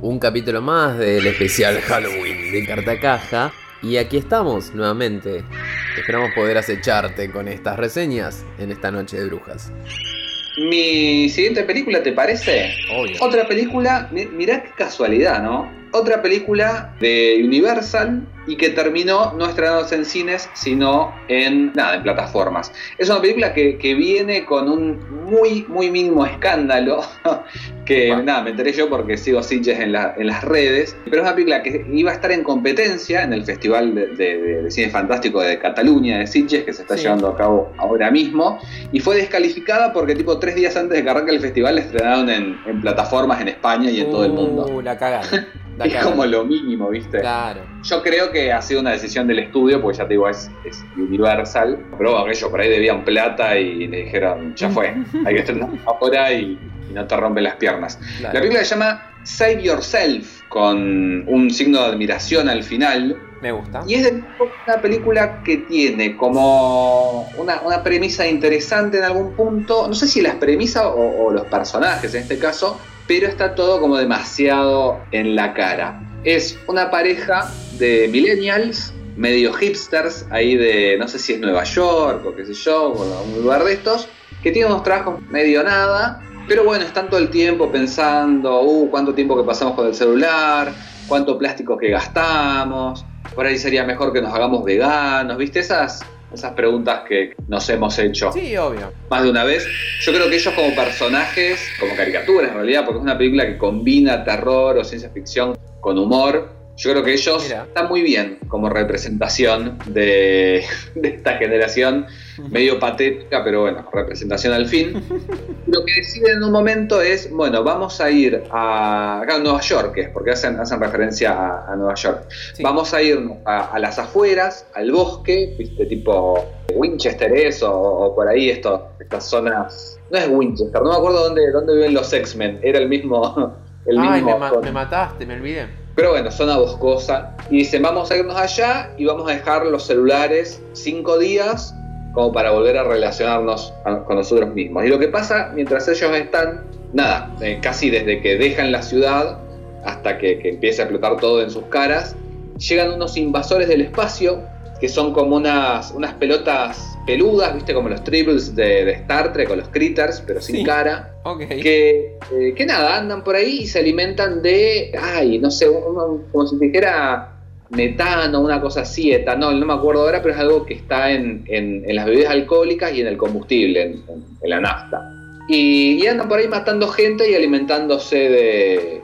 un capítulo más del especial Halloween de Cartacaja. Y aquí estamos nuevamente. Esperamos poder acecharte con estas reseñas en esta noche de brujas. Mi siguiente película, ¿te parece? Obvio. Otra película, mi- mirá qué casualidad, ¿no? Otra película de Universal y que terminó no estrenándose en cines, sino en, nada, en plataformas. Es una película que, que viene con un muy, muy mínimo escándalo, que Bueno. nada, me enteré yo porque sigo Sitges en, la- en las redes, pero es una película que iba a estar en competencia en el Festival de, de- Cine Fantástico de Cataluña, de Sitges, que se está Sí. llevando a cabo ahora mismo, y fue descalificada porque tipo tres días antes de que arranque el festival la estrenaron en, en plataformas en España y en todo el mundo. Uh, la cagaron. Es como lo mínimo, ¿viste? Claro. Yo creo que ha sido una decisión del estudio, porque ya te digo, es, es Universal. Pero bueno, ellos por ahí debían plata y le dijeron, ya fue, hay que estrenar ahora y, y no te rompen las piernas. claro. La película se llama Save Yourself, con un signo de admiración al final. Me gusta. Y es una película que tiene como una, una premisa interesante en algún punto. No sé si las premisas o, o los personajes en este caso, pero está todo como demasiado en la cara. Es una pareja de millennials, medio hipsters, ahí de no sé si es Nueva York o qué sé yo, o un lugar de estos, que tienen unos trabajos medio nada. Pero bueno, están todo el tiempo pensando, uh, cuánto tiempo que pasamos con el celular, cuánto plástico que gastamos, por ahí sería mejor que nos hagamos veganos, ¿viste? Esas, esas preguntas que nos hemos hecho Sí, obvio. más de una vez. Yo creo que ellos como personajes, como caricaturas en realidad, porque es una película que combina terror o ciencia ficción con humor. Yo creo que ellos Mira. están muy bien como representación de, de esta generación, medio patética, pero bueno, representación al fin. Lo que deciden en un momento es, bueno, vamos a ir a, acá a Nueva York, es porque hacen, hacen referencia a, a Nueva York. Sí. Vamos a ir a, a las afueras, al bosque, viste, tipo Winchester es, o, o por ahí esto, estas zonas. No es Winchester, no me acuerdo dónde, dónde viven los X-Men, era el mismo. El Ay, mismo me, ma- con- me mataste, me olvidé. Pero bueno, zona boscosa. Y dicen, vamos a irnos allá y vamos a dejar los celulares cinco días como para volver a relacionarnos con nosotros mismos. Y lo que pasa mientras ellos están, nada, eh, casi desde que dejan la ciudad hasta que, que a explotar todo en sus caras, llegan unos invasores del espacio que son como unas, unas pelotas peludas, viste, como los tribbles de, de Star Trek o los critters, pero sin Sí. cara Ok. que, eh, que nada, andan por ahí y se alimentan de, ay, no sé, uno- como si dijera metano, una cosa así, etanol, no me acuerdo ahora, pero es algo que está en, en- en las bebidas alcohólicas y en el combustible, en la nafta. Y, y andan por ahí matando gente y alimentándose de,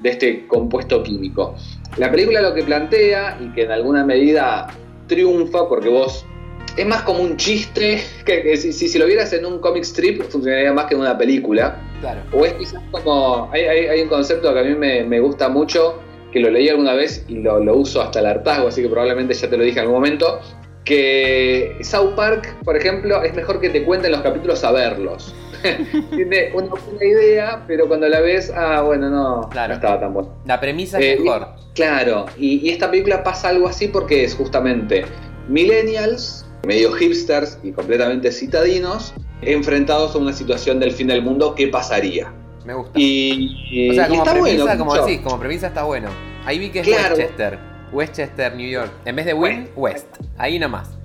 de este compuesto químico. La película lo que plantea, y que en alguna medida triunfa, porque vos es más como un chiste, que, que si, si, si lo vieras en un comic strip funcionaría más que en una película. Claro. O es quizás como. Hay, hay- hay un concepto que a mí me, me gusta mucho, que lo leí alguna vez y lo, lo uso hasta el hartazgo, así que probablemente ya te lo dije en algún momento. Que South Park, por ejemplo, es mejor que te cuenten los capítulos a verlos. Tiene una buena idea, pero cuando la ves, ah, bueno, no, Claro. no estaba tan bueno. La premisa Eh, es mejor. Claro, y, y esta película pasa algo así porque es justamente millennials, medio hipsters y completamente citadinos, enfrentados a una situación del fin del mundo, ¿qué pasaría? Me gusta. Y, o sea, como está premisa, bueno. como decís, como premisa está bueno. Ahí vi que es Claro. Westchester. Westchester, New York. En vez de Win, West. Ahí nomás.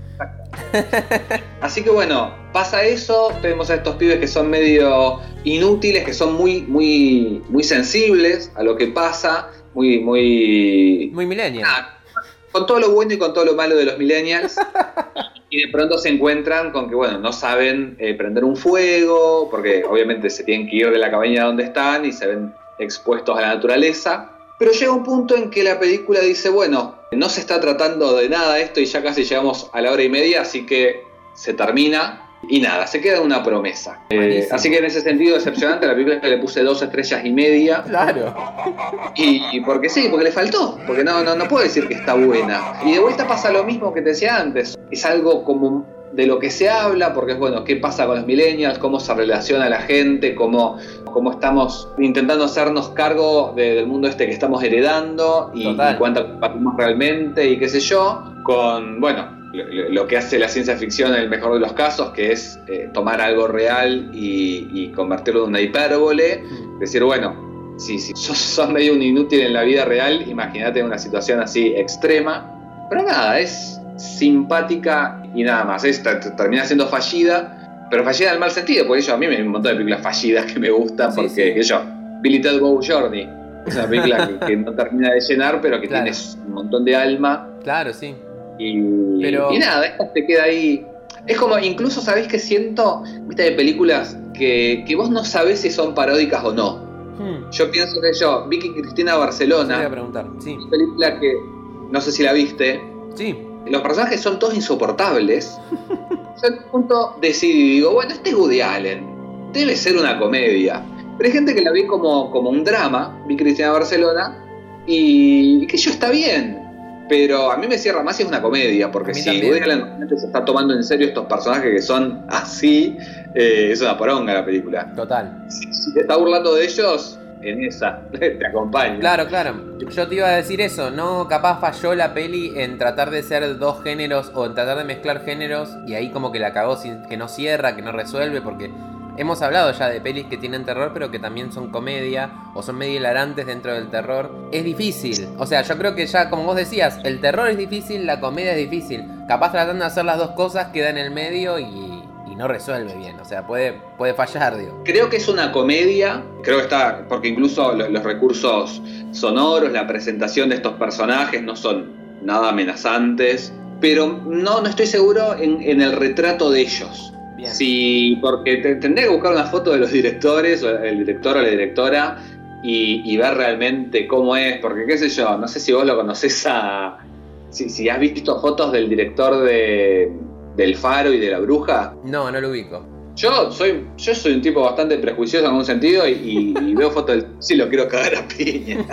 Así que bueno, pasa eso, tenemos a estos pibes que son medio inútiles, que son muy, muy, muy sensibles a lo que pasa, muy, muy Muy millennial. Ah, con todo lo bueno y con todo lo malo de los millennials. y de pronto se encuentran con que, bueno, no saben eh, prender un fuego, porque obviamente se tienen que ir de la cabaña donde están y se ven expuestos a la naturaleza. Pero llega un punto en que la película dice, bueno, no se está tratando de nada esto y ya casi llegamos a la hora y media, así que se termina. Y nada, se queda una promesa. Eh, así que en ese sentido decepcionante, la película le puse dos estrellas y media. Claro. Y, y porque sí, porque le faltó, porque no, no, no puedo decir que está buena. Y de vuelta pasa lo mismo que te decía antes. Es algo como de lo que se habla, porque es bueno, qué pasa con los millennials, cómo se relaciona la gente, cómo, cómo estamos intentando hacernos cargo de- del mundo este que estamos heredando y, y cuánto compartimos realmente y qué sé yo, con, bueno, lo, lo- lo que hace la ciencia ficción en el mejor de los casos, que es eh, tomar algo real y, y convertirlo en una hipérbole, decir, bueno, si, si sos, sos medio un inútil en la vida real, imagínate una situación así extrema. Pero nada, es simpática y nada más. Esta termina siendo fallida, pero fallida en el mal sentido, porque yo a mí me hay un montón de películas fallidas que me gustan, porque sí. yo, Billy Ted Bow Journey. Es una película que, que no termina de llenar, pero que Claro. tiene un montón de alma. Claro, sí. Y, Pero- y nada, esta te queda ahí. Es como, incluso, ¿sabéis que siento? Viste, de películas que, que vos no sabés si son paródicas o no. Hmm, Yo pienso que yo, Vicky Cristina te voy a Barcelona, preguntar. Sí, una película que no sé si la viste, sí. Los personajes son todos insoportables. Yo en un punto decidí, digo, bueno, este es Woody Allen, debe ser una comedia. Pero hay gente que la ve como, como un drama, vi Cristina Barcelona, y, y que yo está bien. Pero a mí me cierra más si es una comedia, porque si también. Woody Allen realmente se está tomando en serio estos personajes que son así, eh, es una poronga la película. Total. Si, si te está burlando de ellos, en esa, te acompaño. Claro, claro. Yo te iba a decir eso, no capaz falló la peli en tratar de ser dos géneros o en tratar de mezclar géneros y ahí como que la cagó sin que no cierra, que no resuelve, porque hemos hablado ya de pelis que tienen terror pero que también son comedia o son medio hilarantes dentro del terror. Es difícil, o sea, yo creo que ya como vos decías, el terror es difícil, la comedia es difícil. Capaz tratando de hacer las dos cosas queda en el medio y, y no resuelve bien, o sea, puede, puede fallar, digo. Creo que es una comedia, creo que está, porque incluso lo- los recursos sonoros, la presentación de estos personajes no son nada amenazantes, pero no, no estoy seguro en, en el retrato de ellos. Bien. Sí, porque te, tendría que buscar una foto de los directores, o el director o la directora, y, y ver realmente cómo es, porque qué sé yo, no sé si vos lo conocés a... Si, si has visto fotos del director de, del Faro y de la Bruja, No, no lo ubico. yo soy, yo soy un tipo bastante prejuicioso en algún sentido y, veo fotos del sí lo quiero cagar a piña.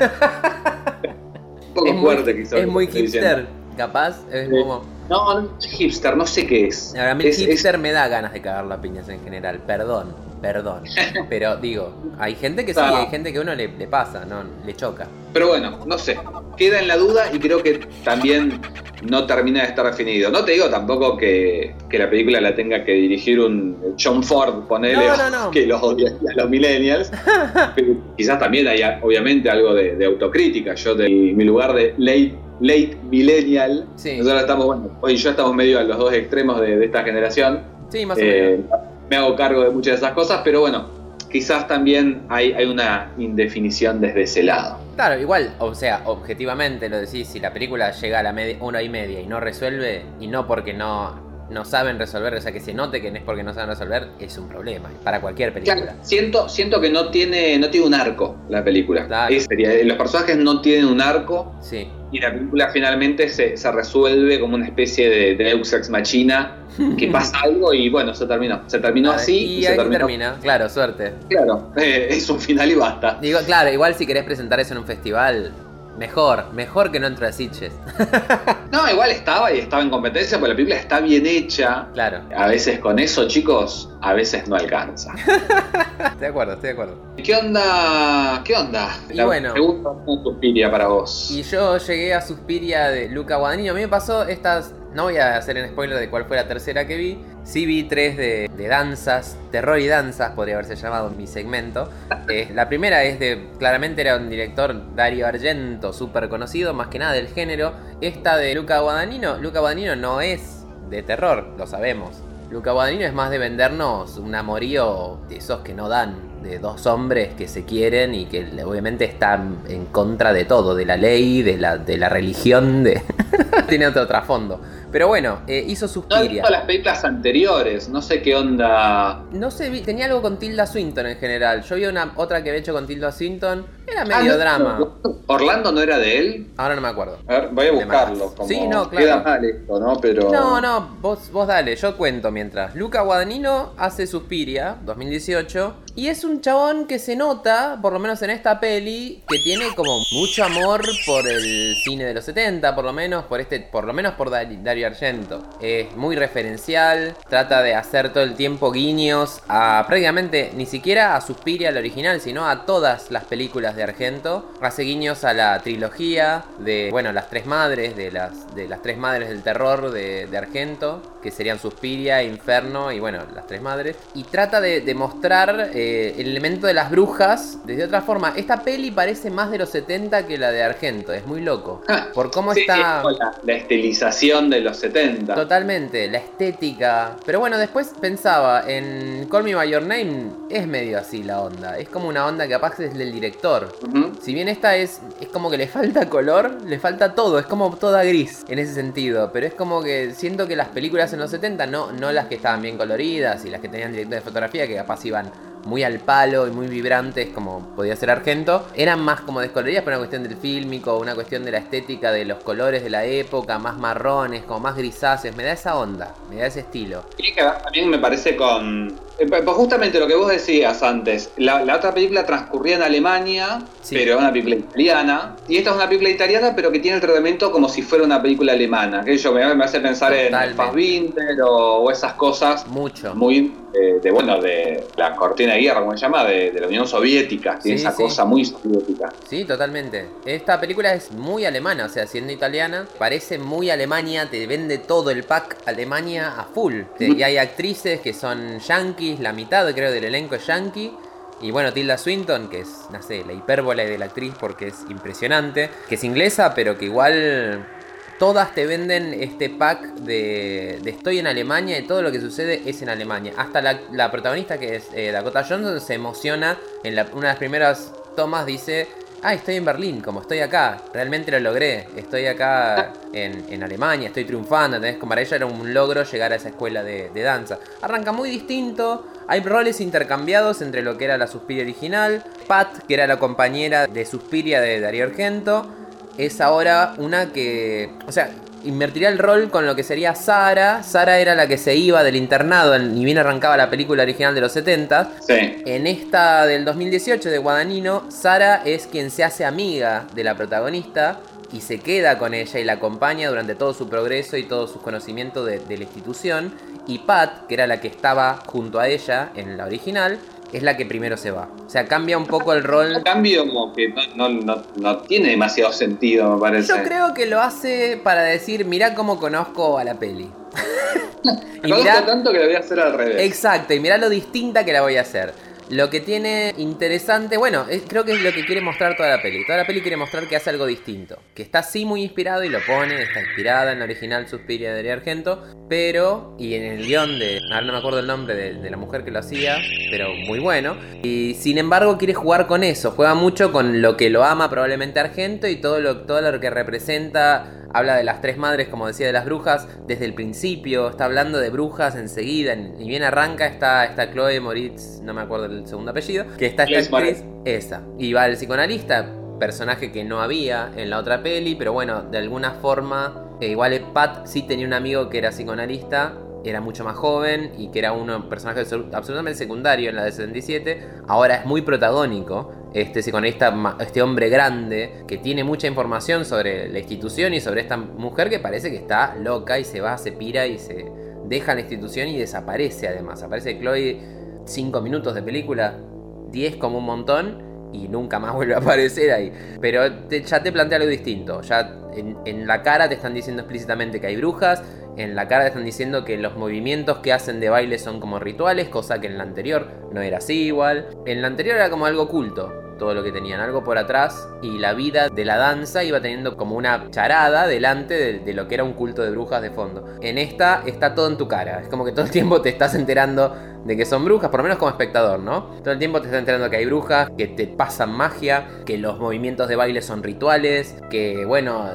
un poco es muy, fuerte quizás. es muy hipster, capaz, es Sí. como... No, no es hipster, no sé qué es. A mí es- hipster me da ganas de cagar las piñas en general, perdón, perdón. Pero digo, hay gente que sí, hay gente que a uno le, le pasa, no, le choca. pero bueno, no sé. Queda en la duda y creo que también no termina de estar definido. No te digo tampoco que, que la película la tenga que dirigir un John Ford, ponele, No, no, no. que los odia a los millennials. Pero quizás también hay obviamente algo de, de autocrítica. Yo de mi lugar de late, late millennial, Sí. nosotros estamos, bueno, hoy yo estamos medio a los dos extremos de, de esta generación. Sí, más o Eh, menos. me hago cargo de muchas de esas cosas, pero bueno, quizás también hay, hay una indefinición desde ese lado. Claro, igual, o sea, objetivamente lo decís, si la película llega a la media, una y media y no resuelve, y no porque no, no saben resolver, o sea, que se note que no es porque no saben resolver, es un problema para cualquier película. Claro, siento, siento que no tiene, no tiene un arco la película. Claro. Es- sería- los personajes no tienen un arco Sí. Y la película finalmente se, se resuelve como una especie de, de Deus Ex Machina, que pasa algo y bueno, se terminó. Se terminó así y y, se terminó. termina, claro, suerte. Claro, eh, es un final y basta. Digo, claro, igual si querés presentar eso en un festival, mejor, mejor que no entre a Sitges. No, igual estaba y estaba en competencia, porque la película está bien hecha. claro, A veces con eso, chicos, a veces no alcanza. estoy de acuerdo, estoy de acuerdo. ¿Qué onda? ¿Qué onda? Y La bueno. pregunta Suspiria para vos. Y yo llegué a Suspiria de Luca Guadagnino. A mí me pasó estas. No voy a hacer en spoiler de cuál fue la tercera que vi. Sí vi tres de, de danzas, terror y danzas, podría haberse llamado mi segmento. Eh, la primera es de. Claramente era un director, Dario Argento, súper conocido, más que nada del género. Esta de Luca Guadagnino. Luca Guadagnino no es de terror, lo sabemos. Luca Guadagnino es más de vendernos un amorío de esos que no dan, de dos hombres que se quieren y que obviamente están en contra de todo, de la ley, de la, de la religión, de... tiene otro trasfondo. Pero bueno, eh, hizo No Suspiria. visto las películas anteriores, no sé qué onda. No sé, vi- tenía algo con Tilda Swinton en general. Yo vi una otra que había hecho con Tilda Swinton. Era Ah, medio no, drama. ¿Orlando no era de él? Ahora no me acuerdo. A ver, voy a buscarlo. Como Sí, no, claro. Queda mal esto, ¿no? Pero. No, no, vos, vos dale, yo cuento mientras. Luca Guadagnino hace Suspiria, 2018, y es un chabón que se nota, por lo menos en esta peli, que tiene como mucho amor por el cine de los 70, por lo menos por este, por lo menos por Dari- Dario Argento. Es muy referencial, trata de hacer todo el tiempo guiños a prácticamente ni siquiera a Suspiria el original, sino a todas las películas de Argento. Hace guiños a la trilogía de, bueno, las tres madres, de las, de las tres madres del terror de, de Argento, que serían Suspiria, Inferno y bueno, las tres madres. Y trata de, de mostrar eh, eh, el elemento de las brujas desde otra forma. Esta peli parece más de los 70 que la de Argento, es muy loco. Ah, Por cómo Sí, está... es la, la estilización de los 70. Totalmente, la estética. Pero bueno, después pensaba, en Call Me By Your Name es medio así la onda. Es como una onda que capaz es del director. Si bien esta es, es como que le falta color, le falta todo, es como toda gris en ese sentido. Pero es como que siento que las películas en los 70, no, no las que estaban bien coloridas y las que tenían director de fotografía, que capaz iban muy al palo y muy vibrantes, como podía ser Argento, eran más como descoloridas por una cuestión del fílmico, una cuestión de la estética de los colores de la época, más marrones, como más grisáceos. Me da esa onda, me da ese estilo. Y que también me parece con. Pues justamente lo que vos decías antes. La, la otra película transcurría en Alemania, Sí. pero es una película italiana. Y esta es una película italiana, pero que tiene el tratamiento como si fuera una película alemana. Que yo me, me hace pensar Totalmente. en Fassbinder o, o esas cosas Mucho. muy eh, de, bueno, de la cortina de guerra, como se llama, de, de la Unión Soviética. Tiene Sí, esa sí. cosa muy soviética. Sí, totalmente. Esta película es muy alemana, o sea, siendo italiana, parece muy Alemania, te vende todo el pack Alemania a full. Y hay actrices que son yankees, la mitad creo del elenco es yankee. Y bueno, Tilda Swinton, que es, no sé, la hipérbole de la actriz porque es impresionante, que es inglesa, pero que igual todas te venden este pack de, estoy en Alemania y todo lo que sucede es en Alemania. Hasta la, la protagonista que es eh, Dakota Johnson se emociona en la- una de las primeras tomas, dice, ah, estoy en Berlín, como estoy acá, realmente lo logré, estoy acá en, Alemania, estoy triunfando, ¿entendés? Como para ella era un logro llegar a esa escuela de, de danza. Arranca muy distinto, hay roles intercambiados entre lo que era la Suspiria original, Pat, que era la compañera de Suspiria de Darío Argento, es ahora una que. O sea, invertiría el rol con lo que sería Sara. Sara era la que se iba del internado, ni bien arrancaba la película original de los 70. Sí. En esta del 2018 de Guadagnino, Sara es quien se hace amiga de la protagonista y se queda con ella y la acompaña durante todo su progreso y todo su conocimiento de, de la institución. Y Pat, que era la que estaba junto a ella en la original, es la que primero se va. O sea, cambia un poco el rol. Cambio como que no, no, no, no tiene demasiado sentido, me parece. Yo creo que lo hace para decir, mirá cómo conozco a la peli. y Conozco mirá, tanto que lo voy a hacer al revés. exacto, y mirá lo distinta que la voy a hacer. Lo que tiene interesante, bueno, creo que es lo que quiere mostrar toda la peli. Toda la peli quiere mostrar que hace algo distinto. Que está sí muy inspirado y lo pone, está inspirada en la original Suspiria de Argento. Pero, y en el guion de, ahora no me acuerdo el nombre de, la mujer que lo hacía, pero muy bueno. Y sin embargo quiere jugar con eso, juega mucho con lo que lo ama probablemente Argento y todo lo, todo lo que representa. Habla de las tres madres, como decía, de las brujas desde el principio. Está hablando de brujas enseguida. Ni bien arranca, está, está Chloe Moritz, no me acuerdo el segundo apellido. Que está esta Chloe actriz, esa. Y va el psicoanalista, personaje que no había en la otra peli, pero bueno, de alguna forma, eh, igual Pat sí tenía un amigo que era psicoanalista, era mucho más joven y que era un personaje absolu- absolutamente secundario en la de 77, ahora es muy protagónico. Este psicoanalista, este hombre grande, que tiene mucha información sobre la institución y sobre esta mujer que parece que está loca y se va, se pira y se deja la institución y desaparece además. Aparece Chloe 5 minutos de película, 10 como un montón y nunca más vuelve a aparecer ahí. Pero ya te plantea algo distinto. Ya en, en la cara te están diciendo explícitamente que hay brujas. En la cara te están diciendo que los movimientos que hacen de baile son como rituales, cosa que en la anterior no era así igual. En la anterior era como algo oculto, todo lo que tenían, algo por atrás. Y la vida de la danza iba teniendo como una charada delante de, lo que era un culto de brujas de fondo. En esta está todo en tu cara. Es como que todo el tiempo te estás enterando de que son brujas, por lo menos como espectador, ¿no? Todo el tiempo te estás enterando que hay brujas, que te pasan magia, que los movimientos de baile son rituales, que bueno,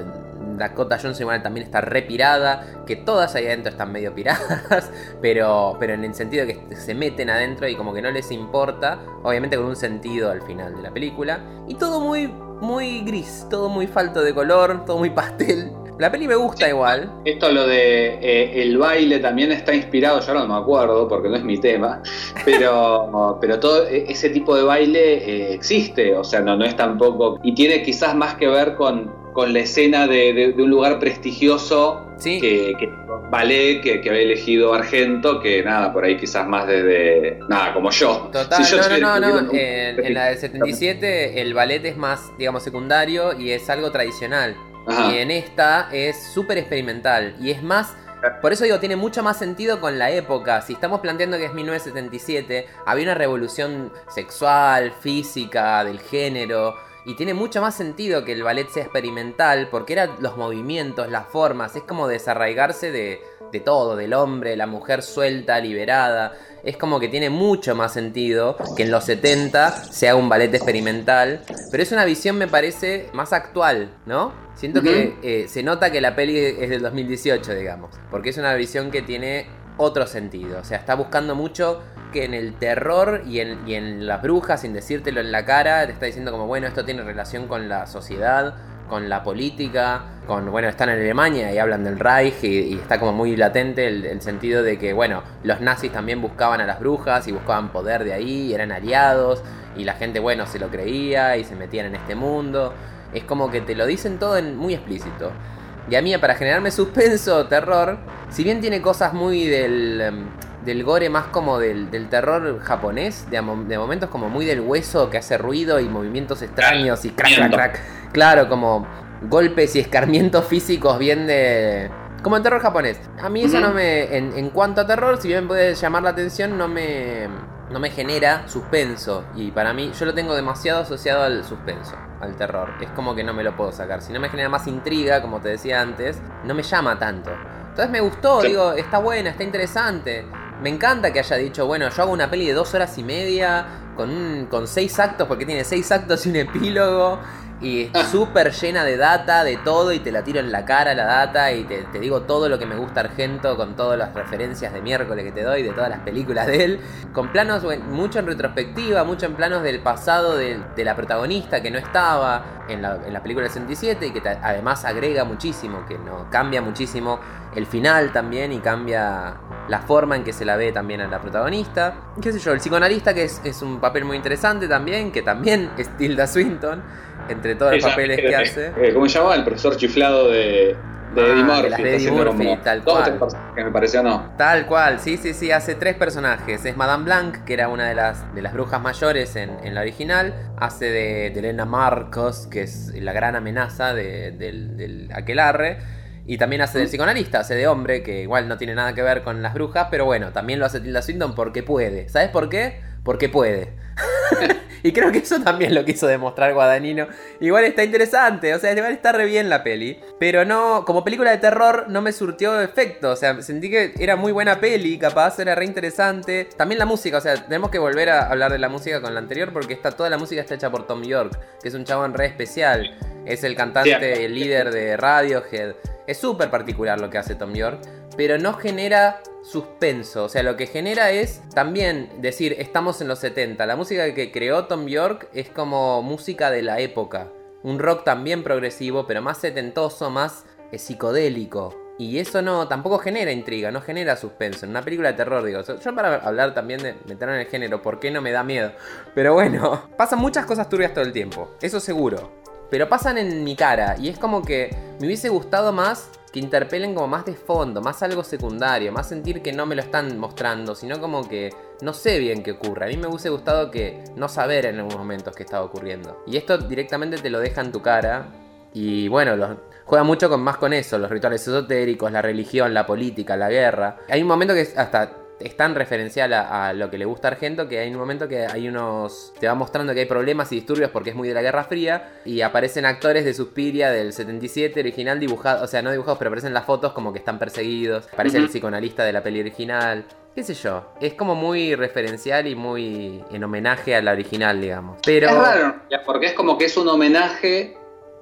Dakota Johnson igual también está repirada, que todas ahí adentro están medio piradas, pero, pero en el sentido que se meten adentro y como que no les importa, obviamente con un sentido al final de la película. Y todo muy, muy gris, todo muy falto de color, todo muy pastel. La peli me gusta igual. Esto lo de eh, el baile también está inspirado, yo no me acuerdo porque no es mi tema, pero, pero todo e- ese tipo de baile eh, existe, o sea, no, no es tampoco, y tiene quizás más que ver con, con la escena de, de- de un lugar prestigioso Sí. que, que ballet que, que había elegido Argento, que nada, por ahí quizás más desde, nada, como yo. Total, Si yo no, no, no, no. un- En, en la del 77 el ballet es más, digamos, secundario y es algo tradicional. Ajá. Y en esta es súper experimental. Y es más, Por eso digo, tiene mucho más sentido con la época. Si estamos planteando que es 1977, había una revolución sexual, física, del género. Y tiene mucho más sentido que el ballet sea experimental, porque eran los movimientos, las formas, es como desarraigarse de, de todo, del hombre, la mujer suelta, liberada. Es como que tiene mucho más sentido que en los 70 se haga un ballet experimental. Pero es una visión, me parece, más actual, ¿no? Siento que eh, se nota que la peli es del 2018, digamos. Porque es una visión que tiene otro sentido. O sea, está buscando mucho que en el terror y en, las brujas, sin decírtelo en la cara, te está diciendo como, bueno, esto tiene relación con la sociedad, con la política, con, bueno, están en Alemania y hablan del Reich y, está como muy latente el, sentido de que, bueno, los nazis también buscaban a las brujas y buscaban poder de ahí, y eran aliados y la gente, bueno, se lo creía y se metían en este mundo. Es como que te lo dicen todo en muy explícito. Y a mí, para generarme suspenso, terror, si bien tiene cosas muy del, del gore más como del, del terror japonés, de, de, momentos como muy del hueso que hace ruido y movimientos extraños y crack, crack, crack. Claro, como golpes y escarmientos físicos bien de... Como en terror japonés. A mí eso no me... En, en cuanto a terror, si bien puede llamar la atención, no me no me genera suspenso. Y para mí, yo lo tengo demasiado asociado al suspenso, al terror. Es como que no me lo puedo sacar. Si no me genera más intriga, como te decía antes, no me llama tanto. Entonces me gustó, sí. digo, está buena, está interesante. Me encanta que haya dicho, bueno, yo hago una peli de dos horas y media, con, un, con seis actos, porque tiene seis actos y un epílogo. Y súper llena de data, de todo, y te la tiro en la cara la data, y te, te, digo todo lo que me gusta Argento, con todas las referencias de miércoles que te doy, de todas las películas de él, con planos, bueno, mucho en retrospectiva, mucho en planos del pasado de, de la protagonista que no estaba en la, en la película del 67, y que te, además agrega muchísimo, que no cambia muchísimo el final también, y cambia la forma en que se la ve también a la protagonista. ¿Qué sé yo? El psicoanalista, que es, es un papel muy interesante también, que también es Tilda Swinton entre todos los papeles que, que hace. Eh, ¿Cómo se llama? El profesor chiflado de, de ah, Eddie Murphy. De, de Eddie Murphy tal cual. Que me pareció no. Tal cual, sí, sí, sí, hace tres personajes. Es Madame Blanc, que era una de las, de las brujas mayores en, en la original. Hace de, de, Elena Marcos, que es la gran amenaza de, del, del aquelarre. Y también hace del psicoanalista, hace de hombre, que igual no tiene nada que ver con las brujas, pero bueno, también lo hace Tilda Swinton porque puede. ¿Sabes por qué? Porque puede. y creo que eso también lo quiso demostrar Guadagnino. Igual está interesante, o sea, igual está re bien la peli. Pero no, como película de terror no me surtió efecto. O sea, sentí que era muy buena peli, capaz, era re interesante. También la música, o sea, tenemos que volver a hablar de la música con la anterior porque está, toda la música está hecha por Tom York, que es un chabón re especial. Es el cantante, líder de Radiohead. Es súper particular lo que hace Tom York, pero no genera suspenso. O sea, lo que genera es también decir, estamos en los 70. La música que creó Tom York es como música de la época. Un rock también progresivo, pero más setentoso, más psicodélico. Y eso no, tampoco genera intriga, no genera suspenso. En una película de terror, digo. Yo para hablar también de meterlo en el género, ¿por qué no me da miedo? Pero bueno, pasan muchas cosas turbias todo el tiempo. Eso seguro. Pero pasan en mi cara. Y es como que me hubiese gustado más que interpelen como más de fondo, más algo secundario, más sentir que no me lo están mostrando, sino como que no sé bien qué ocurre. A mí me hubiese gustado que no saber en algunos momentos qué estaba ocurriendo. Y esto directamente te lo deja en tu cara. Y bueno, juega mucho más con eso, los rituales esotéricos, la religión, la política, la guerra. Hay un momento que hasta es tan referencial a, a, lo que le gusta a Argento que hay un momento que hay unos. te va mostrando que hay problemas y disturbios porque es muy de la Guerra Fría. Y aparecen actores de Suspiria del 77 original dibujados, o sea, no dibujados, pero aparecen las fotos como que están perseguidos. Aparece uh -huh. el psicoanalista de la peli original. Qué sé yo, es como muy referencial y muy en homenaje a la original, digamos. Pero. Es raro, porque es como que es un homenaje,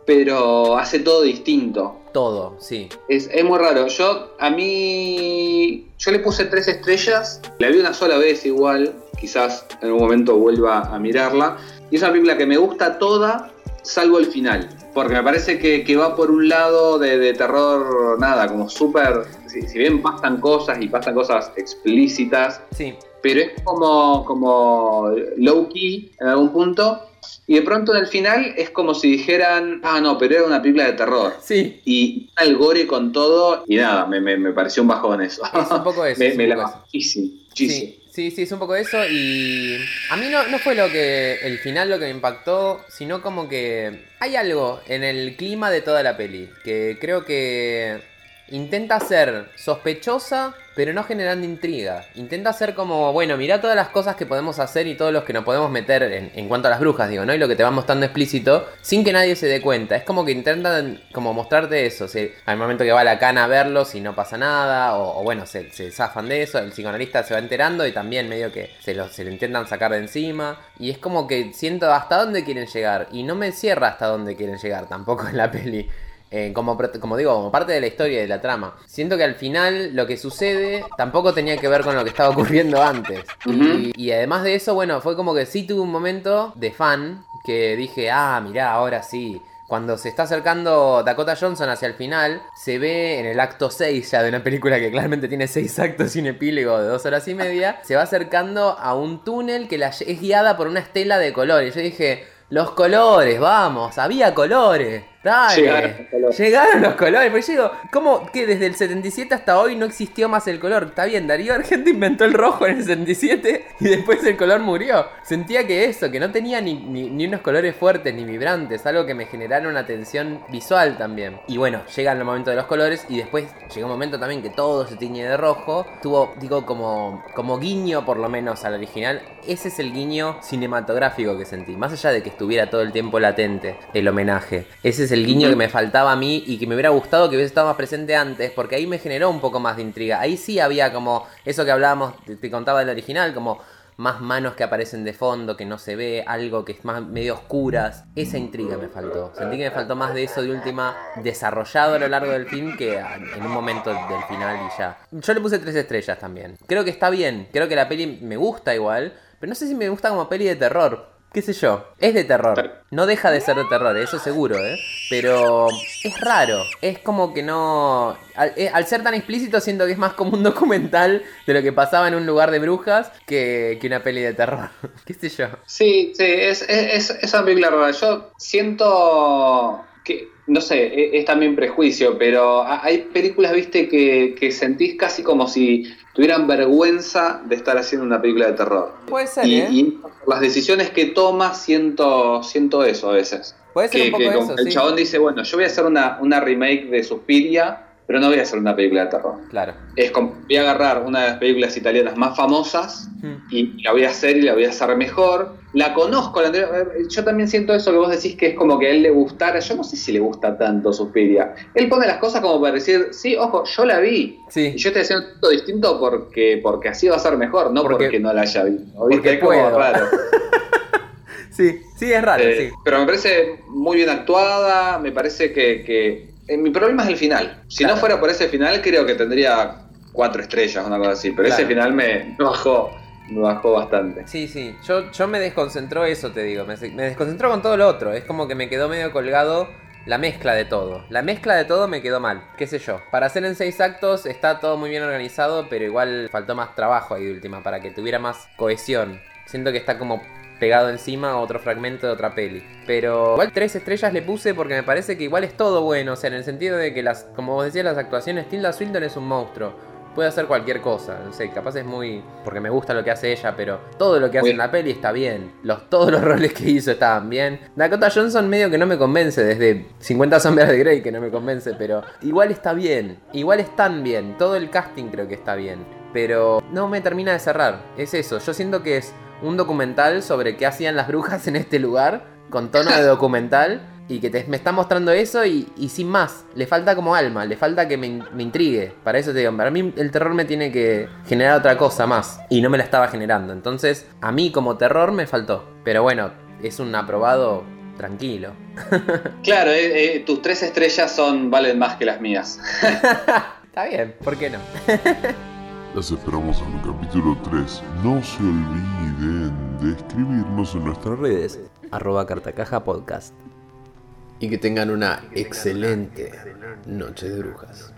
pero hace todo distinto. Todo, sí. Es, es, muy raro. Yo, a mí, yo le puse tres estrellas. La vi una sola vez igual. Quizás en algún momento vuelva a mirarla. Y es una película que me gusta toda, salvo el final. Porque me parece que, que va por un lado de, de terror, nada, como súper... Si, si, bien pasan cosas y pasan cosas explícitas. Sí. Pero es como, como low key en algún punto y de pronto en el final es como si dijeran, ah, no, pero era una película de terror. Sí. Y el gore con todo, y nada, me, me, me pareció un bajón eso. Es un poco eso. me, me la eso. muchísimo, muchísimo. Sí, sí, sí, es un poco eso. Y a mí no, no fue lo que, el final lo que me impactó, sino como que hay algo en el clima de toda la peli, que creo que intenta ser sospechosa, pero no generando intriga. Intenta ser como, bueno, mira todas las cosas que podemos hacer y todos los que nos podemos meter en, en cuanto a las brujas, digo, ¿no? Y lo que te va mostrando explícito, sin que nadie se dé cuenta. Es como que intentan como mostrarte eso. Si, al momento que va la cana a verlos y no pasa nada, o, o bueno, se, se, zafan de eso, el psicoanalista se va enterando y también medio que se lo, se lo intentan sacar de encima. Y es como que siento hasta dónde quieren llegar. Y no me cierra hasta dónde quieren llegar tampoco en la peli. Eh, como, como digo, como parte de la historia y de la trama. Siento que al final lo que sucede tampoco tenía que ver con lo que estaba ocurriendo antes. y, y, además de eso, bueno, fue como que sí tuve un momento de fan que dije, ah, mirá, ahora sí. Cuando se está acercando Dakota Johnson hacia el final, se ve en el acto 6 ya de una película que claramente tiene 6 actos sin epílogo de 2 horas y media, se va acercando a un túnel que la, es guiada por una estela de colores. Yo dije, los colores, vamos, había colores. Dale, llegaron los colores. Llegaron los colores. Porque yo digo, ¿cómo que desde el 77 hasta hoy no existió más el color? Está bien, Darío Argento inventó el rojo en el 77 y después el color murió. Sentía que eso, que no tenía ni, ni, ni unos colores fuertes ni vibrantes, algo que me generara una tensión visual también. Y bueno, llega el momento de los colores y después llega un momento también que todo se tiñe de rojo. Tuvo, digo, como, como guiño por lo menos al original. Ese es el guiño cinematográfico que sentí. Más allá de que estuviera todo el tiempo latente el homenaje. Ese es el guiño que me faltaba a mí y que me hubiera gustado que hubiese estado más presente antes, porque ahí me generó un poco más de intriga. Ahí sí había como eso que hablábamos, te contaba del original, como más manos que aparecen de fondo, que no se ve, algo que es más medio oscuras. Esa intriga me faltó. Sentí que me faltó más de eso de última desarrollado a lo largo del film que en un momento del final y ya. Yo le puse tres estrellas también. Creo que está bien, creo que la peli me gusta igual, pero no sé si me gusta como peli de terror qué sé yo, es de terror. No deja de ser de terror, eso seguro, ¿eh? Pero es raro. Es como que no... Al, eh, al, ser tan explícito siento que es más como un documental de lo que pasaba en un lugar de brujas que, que una peli de terror. qué sé yo. Sí, sí, es, es, es una película rara. Yo siento que no sé, e, es, también prejuicio, pero hay películas, viste, que, que, sentís casi como si tuvieran vergüenza de estar haciendo una película de terror. Puede ser, y, ¿eh? y las decisiones que toma, siento, siento eso a veces. Puede ser que, un poco que eso, el sí. chabón dice, bueno, yo voy a hacer una, una remake de Suspiria, pero no voy a hacer una película de terror. Claro. Es como, voy a agarrar una de las películas italianas más famosas y la voy a hacer y la voy a hacer mejor. La conozco, la anterior- yo también siento eso que vos decís que es como que a él le gustara. Yo no sé si le gusta tanto Suspiria. Él pone las cosas como para decir, sí, ojo, yo la vi. Sí. Y yo estoy haciendo todo distinto porque, porque así va a ser mejor, no Porque- porque, no la haya visto. porque. Es como raro. Sí, sí, es raro, Eh, sí. Pero me parece muy bien actuada, me parece que... que- eh, mi problema es el final. Si Claro. no fuera por ese final, creo que tendría cuatro estrellas, una cosa así. Pero Claro. ese final me, me bajó, me bajó bastante. Sí, sí. Yo, yo me desconcentró eso, te digo. Me, me desconcentró con todo lo otro. Es como que me quedó medio colgado la mezcla de todo. La mezcla de todo me quedó mal. Qué sé yo. Para hacer en seis actos está todo muy bien organizado, pero igual faltó más trabajo ahí de última para que tuviera más cohesión. Siento que está como pegado encima a otro fragmento de otra peli. Pero igual tres estrellas le puse porque me parece que igual es todo bueno. O sea, en el sentido de que las, como vos decías, las actuaciones, Tilda Swinton es un monstruo. Puede hacer cualquier cosa, no sé, capaz es muy... porque me gusta lo que hace ella, pero todo lo que hace en la peli está bien. Los, todos los roles que hizo estaban bien. Dakota Johnson medio que no me convence, desde 50 sombras de Grey que no me convence, pero igual está bien, igual están bien, todo el casting creo que está bien. Pero no me termina de cerrar, es eso, yo siento que es un documental sobre qué hacían las brujas en este lugar, con tono de documental, y que te- me está mostrando eso y, y sin más. Le falta como alma, le falta que me, me intrigue. Para eso te digo, para mí el terror me tiene que generar otra cosa más. Y no me la estaba generando. Entonces, a mí como terror me faltó. Pero bueno, es un aprobado tranquilo. Claro, eh, eh, tus tres estrellas son valen más que las mías. Está bien, ¿por qué no? Las esperamos en el capítulo 3. No se olviden de escribirnos en nuestra redes, arroba cartacaja podcast. Y que tengan una excelente noche de brujas.